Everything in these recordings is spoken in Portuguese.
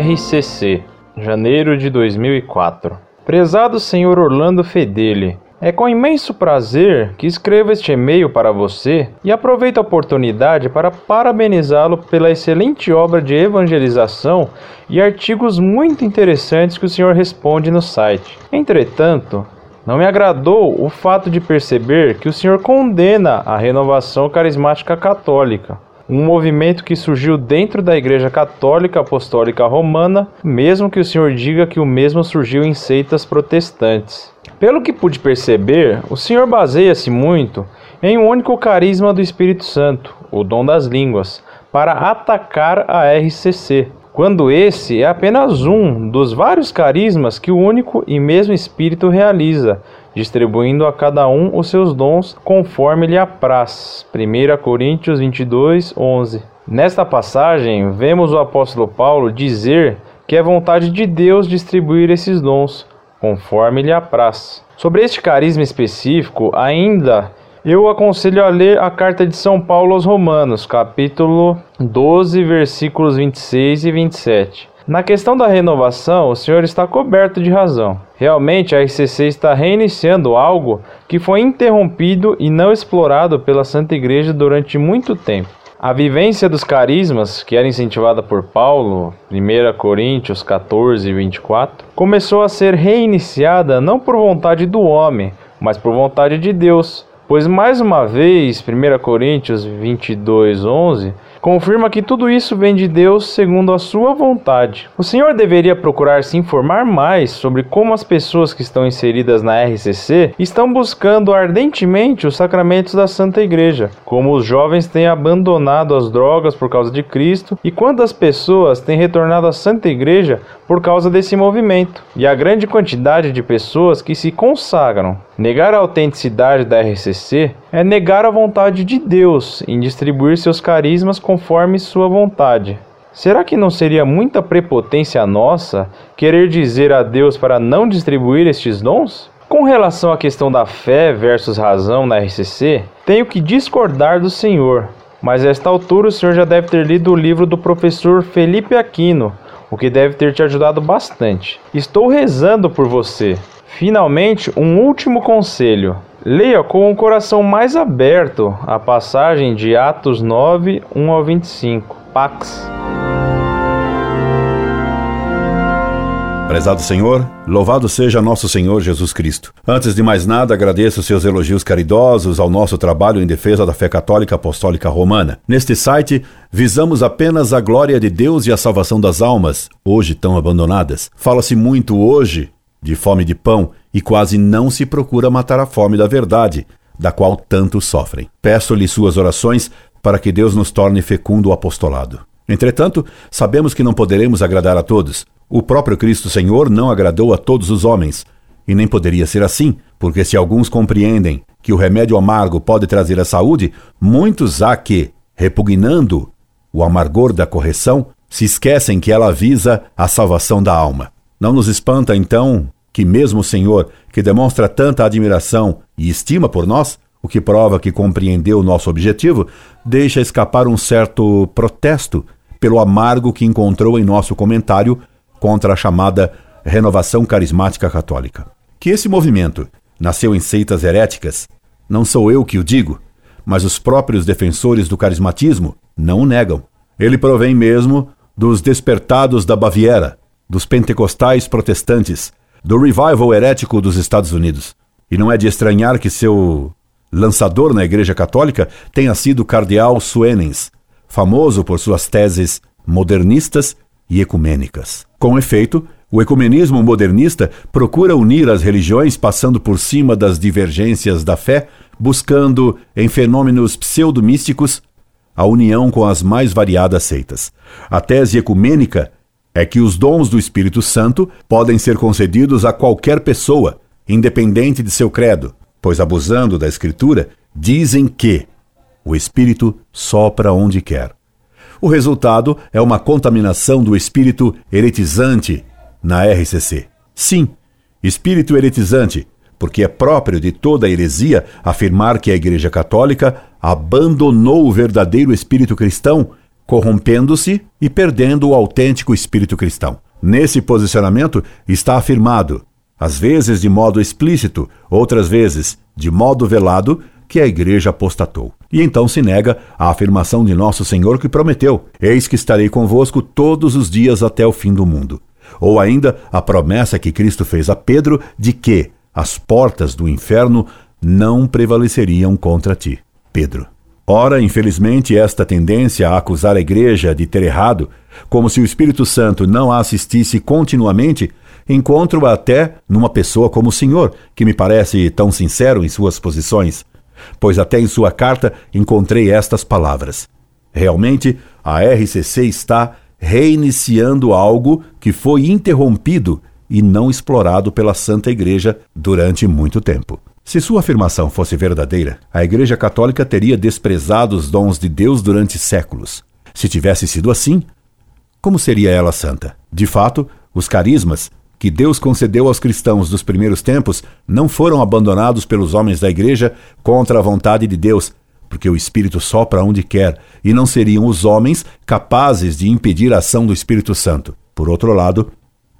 RCC, janeiro de 2004. Prezado Senhor Orlando Fedeli, é com imenso prazer que escrevo este e-mail para você e aproveito a oportunidade para parabenizá-lo pela excelente obra de evangelização e artigos muito interessantes que o senhor responde no site. Entretanto, não me agradou o fato de perceber que o senhor condena a renovação carismática católica um movimento que surgiu dentro da Igreja Católica Apostólica Romana, mesmo que o senhor diga que o mesmo surgiu em seitas protestantes. Pelo que pude perceber, o senhor baseia-se muito em um único carisma do Espírito Santo, o dom das línguas, para atacar a RCC, quando esse é apenas um dos vários carismas que o único e mesmo Espírito realiza, distribuindo a cada um os seus dons conforme lhe apraz. 1 Coríntios 22, 11. Nesta passagem, vemos o apóstolo Paulo dizer que é vontade de Deus distribuir esses dons, conforme lhe apraz. Sobre este carisma específico, ainda eu aconselho a ler a carta de São Paulo aos Romanos, capítulo 12, versículos 26 e 27. Na questão da renovação, o senhor está coberto de razão. Realmente, a RCC está reiniciando algo que foi interrompido e não explorado pela Santa Igreja durante muito tempo. A vivência dos carismas, que era incentivada por Paulo, 1 Coríntios 14, 24, começou a ser reiniciada não por vontade do homem, mas por vontade de Deus. Pois mais uma vez, 1 Coríntios 22, 11, confirma que tudo isso vem de Deus segundo a sua vontade. O Senhor deveria procurar se informar mais sobre como as pessoas que estão inseridas na RCC estão buscando ardentemente os sacramentos da Santa Igreja, como os jovens têm abandonado as drogas por causa de Cristo e quantas pessoas têm retornado à Santa Igreja por causa desse movimento, e a grande quantidade de pessoas que se consagram. Negar a autenticidade da RCC é negar a vontade de Deus em distribuir seus carismas conforme sua vontade. Será que não seria muita prepotência nossa querer dizer a Deus para não distribuir estes dons? Com relação à questão da fé versus razão na RCC, tenho que discordar do Senhor, mas a esta altura o senhor já deve ter lido o livro do professor Felipe Aquino, o que deve ter te ajudado bastante. Estou rezando por você. Finalmente, um último conselho. Leia com o coração mais aberto a passagem de Atos 9, 1 ao 25. Pax. Prezado Senhor, louvado seja nosso Senhor Jesus Cristo. Antes de mais nada, agradeço seus elogios caridosos ao nosso trabalho em defesa da fé católica apostólica romana. Neste site, visamos apenas a glória de Deus e a salvação das almas, hoje tão abandonadas. Fala-se muito hoje de fome de pão e quase não se procura matar a fome da verdade, da qual tantos sofrem. Peço-lhe suas orações para que Deus nos torne fecundo o apostolado. Entretanto, sabemos que não poderemos agradar a todos. O próprio Cristo Senhor não agradou a todos os homens, e nem poderia ser assim, porque se alguns compreendem que o remédio amargo pode trazer a saúde, muitos há que, repugnando o amargor da correção, se esquecem que ela visa a salvação da alma. Não nos espanta, então, que mesmo o Senhor, que demonstra tanta admiração e estima por nós, o que prova que compreendeu o nosso objetivo, deixa escapar um certo protesto pelo amargo que encontrou em nosso comentário contra a chamada renovação carismática católica. Que esse movimento nasceu em seitas heréticas, não sou eu que o digo, mas os próprios defensores do carismatismo não o negam. Ele provém mesmo dos despertados da Baviera, dos pentecostais protestantes, do revival herético dos Estados Unidos. E não é de estranhar que seu lançador na Igreja Católica tenha sido o cardeal Suenens, famoso por suas teses modernistas e ecumênicas. Com efeito, o ecumenismo modernista procura unir as religiões passando por cima das divergências da fé, buscando, em fenômenos pseudo-místicos, a união com as mais variadas seitas. A tese ecumênica é que os dons do Espírito Santo podem ser concedidos a qualquer pessoa, independente de seu credo, pois, abusando da Escritura, dizem que o Espírito sopra onde quer. O resultado é uma contaminação do espírito eretizante na RCC. Sim, espírito eretizante, porque é próprio de toda heresia afirmar que a Igreja Católica abandonou o verdadeiro espírito cristão corrompendo-se e perdendo o autêntico espírito cristão. Nesse posicionamento está afirmado, às vezes de modo explícito, outras vezes de modo velado, que a igreja apostatou. E então se nega a afirmação de nosso Senhor que prometeu: Eis que estarei convosco todos os dias até o fim do mundo. Ou ainda a promessa que Cristo fez a Pedro de que as portas do inferno não prevaleceriam contra ti. Pedro. Ora, infelizmente, esta tendência a acusar a igreja de ter errado, como se o Espírito Santo não a assistisse continuamente, encontro até numa pessoa como o Senhor, que me parece tão sincero em suas posições pois até em sua carta encontrei estas palavras. Realmente, a RCC está reiniciando algo que foi interrompido e não explorado pela Santa Igreja durante muito tempo. Se sua afirmação fosse verdadeira, a Igreja Católica teria desprezado os dons de Deus durante séculos. Se tivesse sido assim, como seria ela santa? De fato, os carismas que Deus concedeu aos cristãos dos primeiros tempos não foram abandonados pelos homens da igreja contra a vontade de Deus, porque o Espírito sopra onde quer, e não seriam os homens capazes de impedir a ação do Espírito Santo. Por outro lado,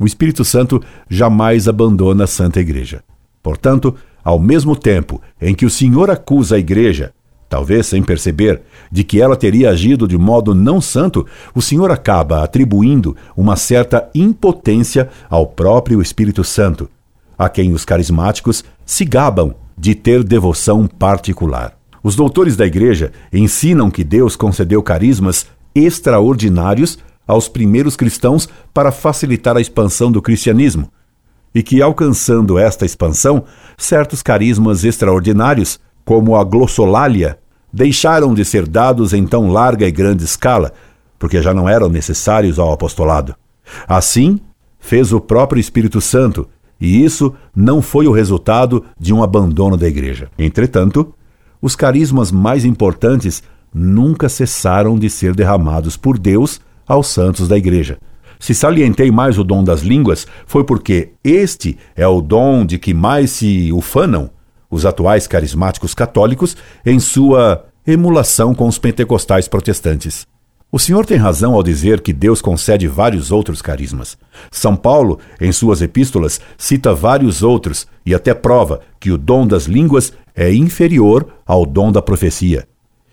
o Espírito Santo jamais abandona a Santa Igreja. Portanto, ao mesmo tempo em que o Senhor acusa a Igreja talvez sem perceber, de que ela teria agido de modo não santo, o Senhor acaba atribuindo uma certa impotência ao próprio Espírito Santo, a quem os carismáticos se gabam de ter devoção particular. Os doutores da Igreja ensinam que Deus concedeu carismas extraordinários aos primeiros cristãos para facilitar a expansão do cristianismo, e que, alcançando esta expansão, certos carismas extraordinários, como a glossolalia, deixaram de ser dados em tão larga e grande escala, porque já não eram necessários ao apostolado. Assim, fez o próprio Espírito Santo, e isso não foi o resultado de um abandono da igreja. Entretanto, os carismas mais importantes nunca cessaram de ser derramados por Deus aos santos da igreja. Se salientei mais o dom das línguas, foi porque este é o dom de que mais se ufanam os atuais carismáticos católicos em sua emulação com os pentecostais protestantes. O senhor tem razão ao dizer que Deus concede vários outros carismas. São Paulo, em suas epístolas, cita vários outros e até prova que o dom das línguas é inferior ao dom da profecia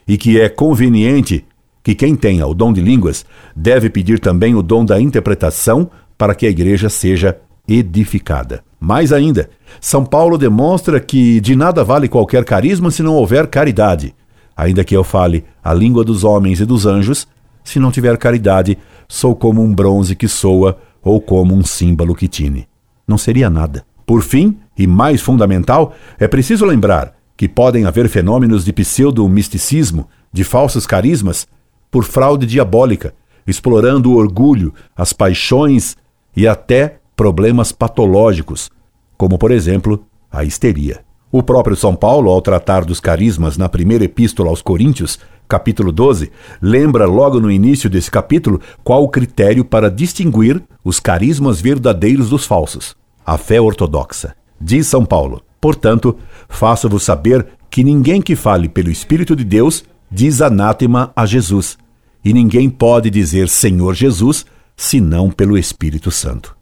e que é conveniente que quem tenha o dom de línguas deve pedir também o dom da interpretação para que a igreja seja edificada. Mais ainda, São Paulo demonstra que de nada vale qualquer carisma se não houver caridade. Ainda que eu fale a língua dos homens e dos anjos, se não tiver caridade, sou como um bronze que soa ou como um símbolo que tine. Não seria nada. Por fim, e mais fundamental, é preciso lembrar que podem haver fenômenos de pseudo-misticismo, de falsos carismas, por fraude diabólica, explorando o orgulho, as paixões e até problemas patológicos, como por exemplo a histeria. O próprio São Paulo, ao tratar dos carismas na primeira epístola aos Coríntios, capítulo 12, lembra logo no início desse capítulo qual o critério para distinguir os carismas verdadeiros dos falsos: a fé ortodoxa. Diz São Paulo: Portanto, faço-vos saber que ninguém que fale pelo Espírito de Deus diz anátema a Jesus, e ninguém pode dizer Senhor Jesus senão pelo Espírito Santo.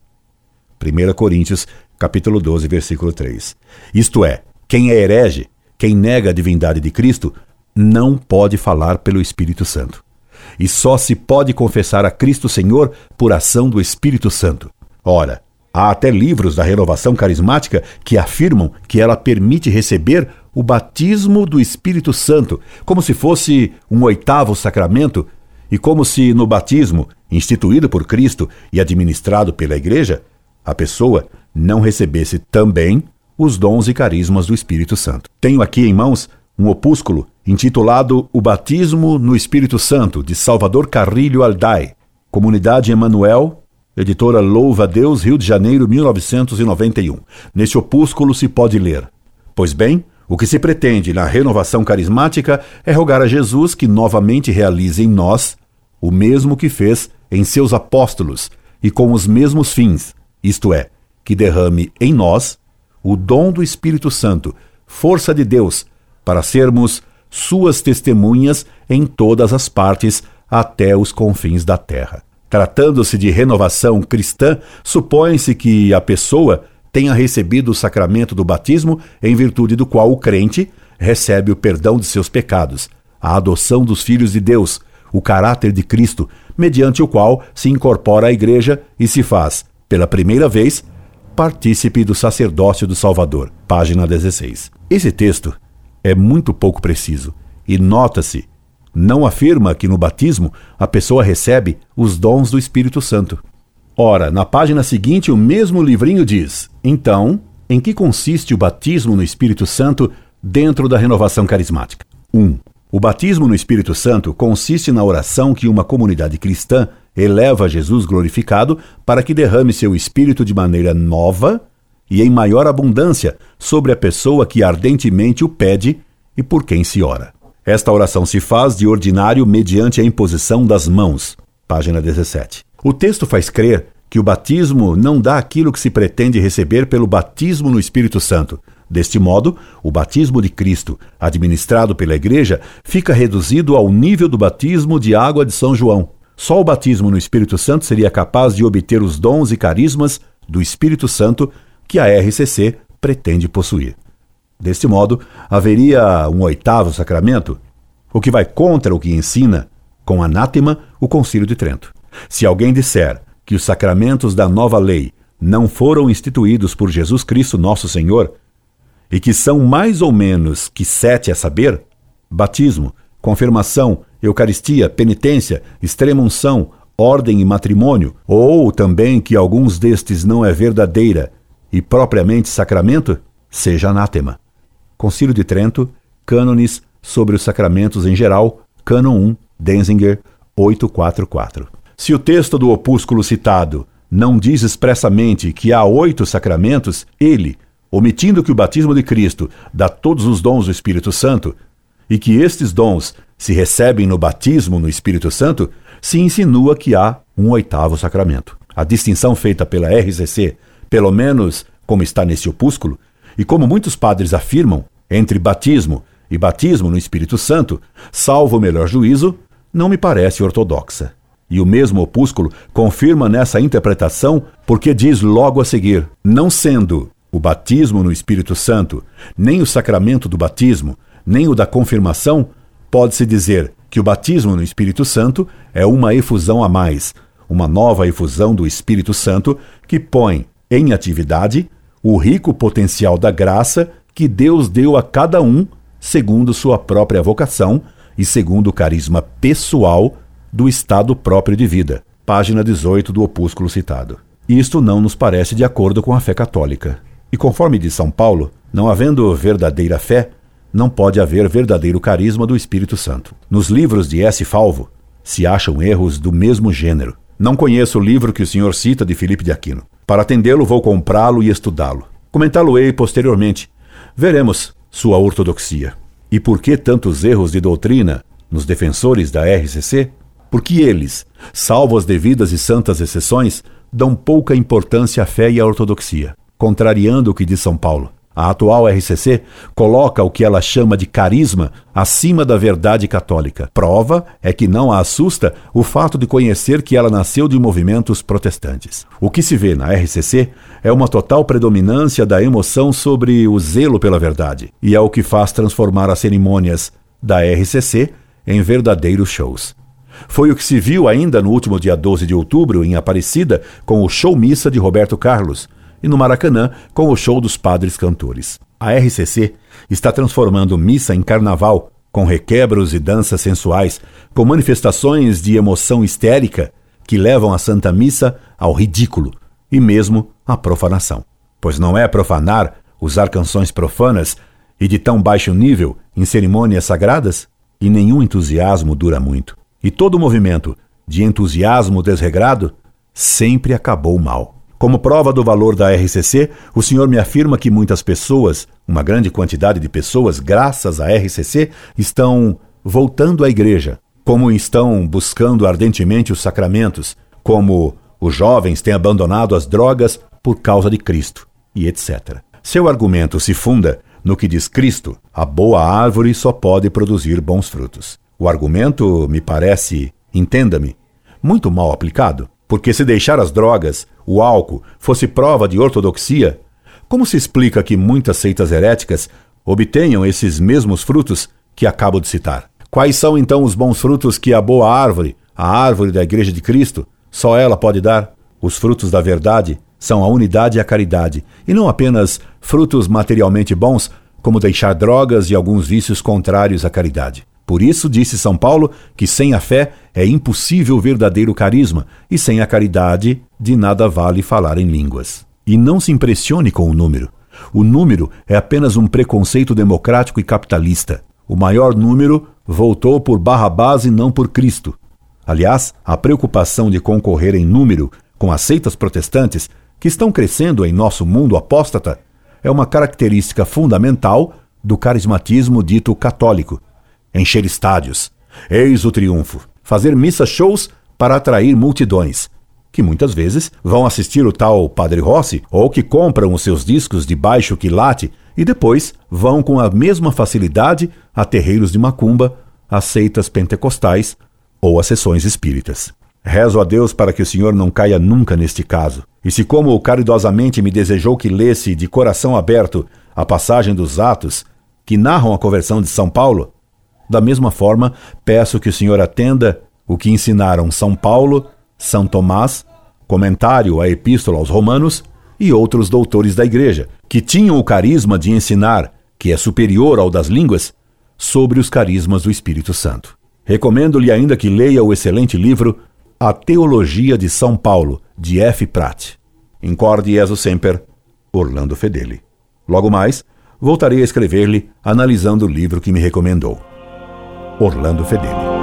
1 Coríntios, capítulo 12, versículo 3. Isto é, quem é herege, quem nega a divindade de Cristo, não pode falar pelo Espírito Santo. E só se pode confessar a Cristo Senhor por ação do Espírito Santo. Ora, há até livros da renovação carismática que afirmam que ela permite receber o batismo do Espírito Santo, como se fosse um oitavo sacramento, e como se no batismo, instituído por Cristo e administrado pela Igreja, a pessoa não recebesse também os dons e carismas do Espírito Santo. Tenho aqui em mãos um opúsculo intitulado O Batismo no Espírito Santo, de Salvador Carrilho Aldai, Comunidade Emanuel, editora Louva a Deus, Rio de Janeiro, 1991. Neste opúsculo se pode ler: Pois bem, o que se pretende na renovação carismática é rogar a Jesus que novamente realize em nós o mesmo que fez em seus apóstolos e com os mesmos fins, isto é, que derrame em nós o dom do Espírito Santo, força de Deus, para sermos suas testemunhas em todas as partes até os confins da terra. Tratando-se de renovação cristã, supõe-se que a pessoa tenha recebido o sacramento do batismo, em virtude do qual o crente recebe o perdão de seus pecados, a adoção dos filhos de Deus, o caráter de Cristo, mediante o qual se incorpora à Igreja e se faz, pela primeira vez, partícipe do sacerdócio do Salvador. Página 16. Esse texto é muito pouco preciso e nota-se, não afirma que no batismo a pessoa recebe os dons do Espírito Santo. Ora, na página seguinte, o mesmo livrinho diz: Então, em que consiste o batismo no Espírito Santo dentro da renovação carismática? 1. Um, o batismo no Espírito Santo consiste na oração que uma comunidade cristã eleva a Jesus glorificado para que derrame seu espírito de maneira nova e em maior abundância sobre a pessoa que ardentemente o pede e por quem se ora. Esta oração se faz de ordinário mediante a imposição das mãos. Página 17. O texto faz crer que o batismo não dá aquilo que se pretende receber pelo batismo no Espírito Santo. Deste modo, o batismo de Cristo, administrado pela Igreja, fica reduzido ao nível do batismo de água de São João. Só o batismo no Espírito Santo seria capaz de obter os dons e carismas do Espírito Santo que a RCC pretende possuir. Deste modo, haveria um oitavo sacramento, o que vai contra o que ensina, com anátema, o Concílio de Trento. Se alguém disser que os sacramentos da nova lei não foram instituídos por Jesus Cristo, nosso Senhor, e que são mais ou menos que sete a saber: batismo, confirmação, Eucaristia, penitência, extrema-unção, ordem e matrimônio, ou também que alguns destes não é verdadeira e propriamente sacramento, seja anátema. Concílio de Trento, Cânones sobre os sacramentos em geral, Cânon 1, Denzinger 844. Se o texto do opúsculo citado não diz expressamente que há oito sacramentos, ele, omitindo que o batismo de Cristo dá todos os dons do Espírito Santo, e que estes dons se recebem no batismo no Espírito Santo, se insinua que há um oitavo sacramento. A distinção feita pela RCC, pelo menos como está nesse opúsculo, e como muitos padres afirmam, entre batismo e batismo no Espírito Santo, salvo o melhor juízo, não me parece ortodoxa. E o mesmo opúsculo confirma nessa interpretação porque diz logo a seguir: não sendo o batismo no Espírito Santo, nem o sacramento do batismo, nem o da confirmação, pode-se dizer que o batismo no Espírito Santo é uma efusão a mais, uma nova efusão do Espírito Santo que põe em atividade o rico potencial da graça que Deus deu a cada um segundo sua própria vocação e segundo o carisma pessoal do estado próprio de vida, página 18 do opúsculo citado. Isto não nos parece de acordo com a fé católica. E conforme diz São Paulo, não havendo verdadeira fé, não pode haver verdadeiro carisma do Espírito Santo. Nos livros de S. Falvo se acham erros do mesmo gênero. Não conheço o livro que o senhor cita de Filipe de Aquino. Para atendê-lo, vou comprá-lo e estudá-lo. Comentá-lo-ei posteriormente. Veremos sua ortodoxia. E por que tantos erros de doutrina nos defensores da RCC? Porque eles, salvo as devidas e santas exceções, dão pouca importância à fé e à ortodoxia, contrariando o que diz São Paulo. A atual RCC coloca o que ela chama de carisma acima da verdade católica. Prova é que não a assusta o fato de conhecer que ela nasceu de movimentos protestantes. O que se vê na RCC é uma total predominância da emoção sobre o zelo pela verdade, e é o que faz transformar as cerimônias da RCC em verdadeiros shows. Foi o que se viu ainda no último dia 12 de outubro, em Aparecida, com o show missa de Roberto Carlos, e no Maracanã, com o show dos padres cantores. A RCC está transformando missa em carnaval, com requebros e danças sensuais, com manifestações de emoção histérica que levam a Santa Missa ao ridículo e mesmo à profanação. Pois não é profanar usar canções profanas e de tão baixo nível em cerimônias sagradas? E nenhum entusiasmo dura muito. E todo movimento de entusiasmo desregrado sempre acabou mal. Como prova do valor da RCC, o senhor me afirma que muitas pessoas, uma grande quantidade de pessoas, graças à RCC, estão voltando à igreja, como estão buscando ardentemente os sacramentos, como os jovens têm abandonado as drogas por causa de Cristo, e etc. Seu argumento se funda no que diz Cristo: a boa árvore só pode produzir bons frutos. O argumento me parece entenda-me, muito mal aplicado. Porque se deixar as drogas, o álcool, fosse prova de ortodoxia, como se explica que muitas seitas heréticas obtenham esses mesmos frutos que acabo de citar? Quais são então os bons frutos que a boa árvore, a árvore da Igreja de Cristo, só ela pode dar? Os frutos da verdade são a unidade e a caridade, e não apenas frutos materialmente bons, como deixar drogas e alguns vícios contrários à caridade. Por isso, disse São Paulo que sem a fé é impossível o verdadeiro carisma, e sem a caridade, de nada vale falar em línguas. E não se impressione com o número. O número é apenas um preconceito democrático e capitalista. O maior número voltou por Barrabás e não por Cristo. Aliás, a preocupação de concorrer em número com as seitas protestantes, que estão crescendo em nosso mundo apóstata, é uma característica fundamental do carismatismo dito católico encher estádios. Eis o triunfo. Fazer missa-shows para atrair multidões, que muitas vezes vão assistir o tal Padre Rossi ou que compram os seus discos de baixo quilate e depois vão com a mesma facilidade a terreiros de macumba, a seitas pentecostais ou a sessões espíritas. Rezo a Deus para que o Senhor não caia nunca neste caso. E se, como caridosamente me desejou que lesse de coração aberto a passagem dos Atos que narram a conversão de São Paulo, da mesma forma, peço que o Senhor atenda o que ensinaram São Paulo, São Tomás, comentário à Epístola aos Romanos e outros doutores da Igreja, que tinham o carisma de ensinar, que é superior ao das línguas, sobre os carismas do Espírito Santo. Recomendo-lhe ainda que leia o excelente livro A Teologia de São Paulo, de F. Pratt. Incorde Jesus Semper, Orlando Fedeli. Logo mais, voltarei a escrever-lhe analisando o livro que me recomendou. Orlando Fedeli.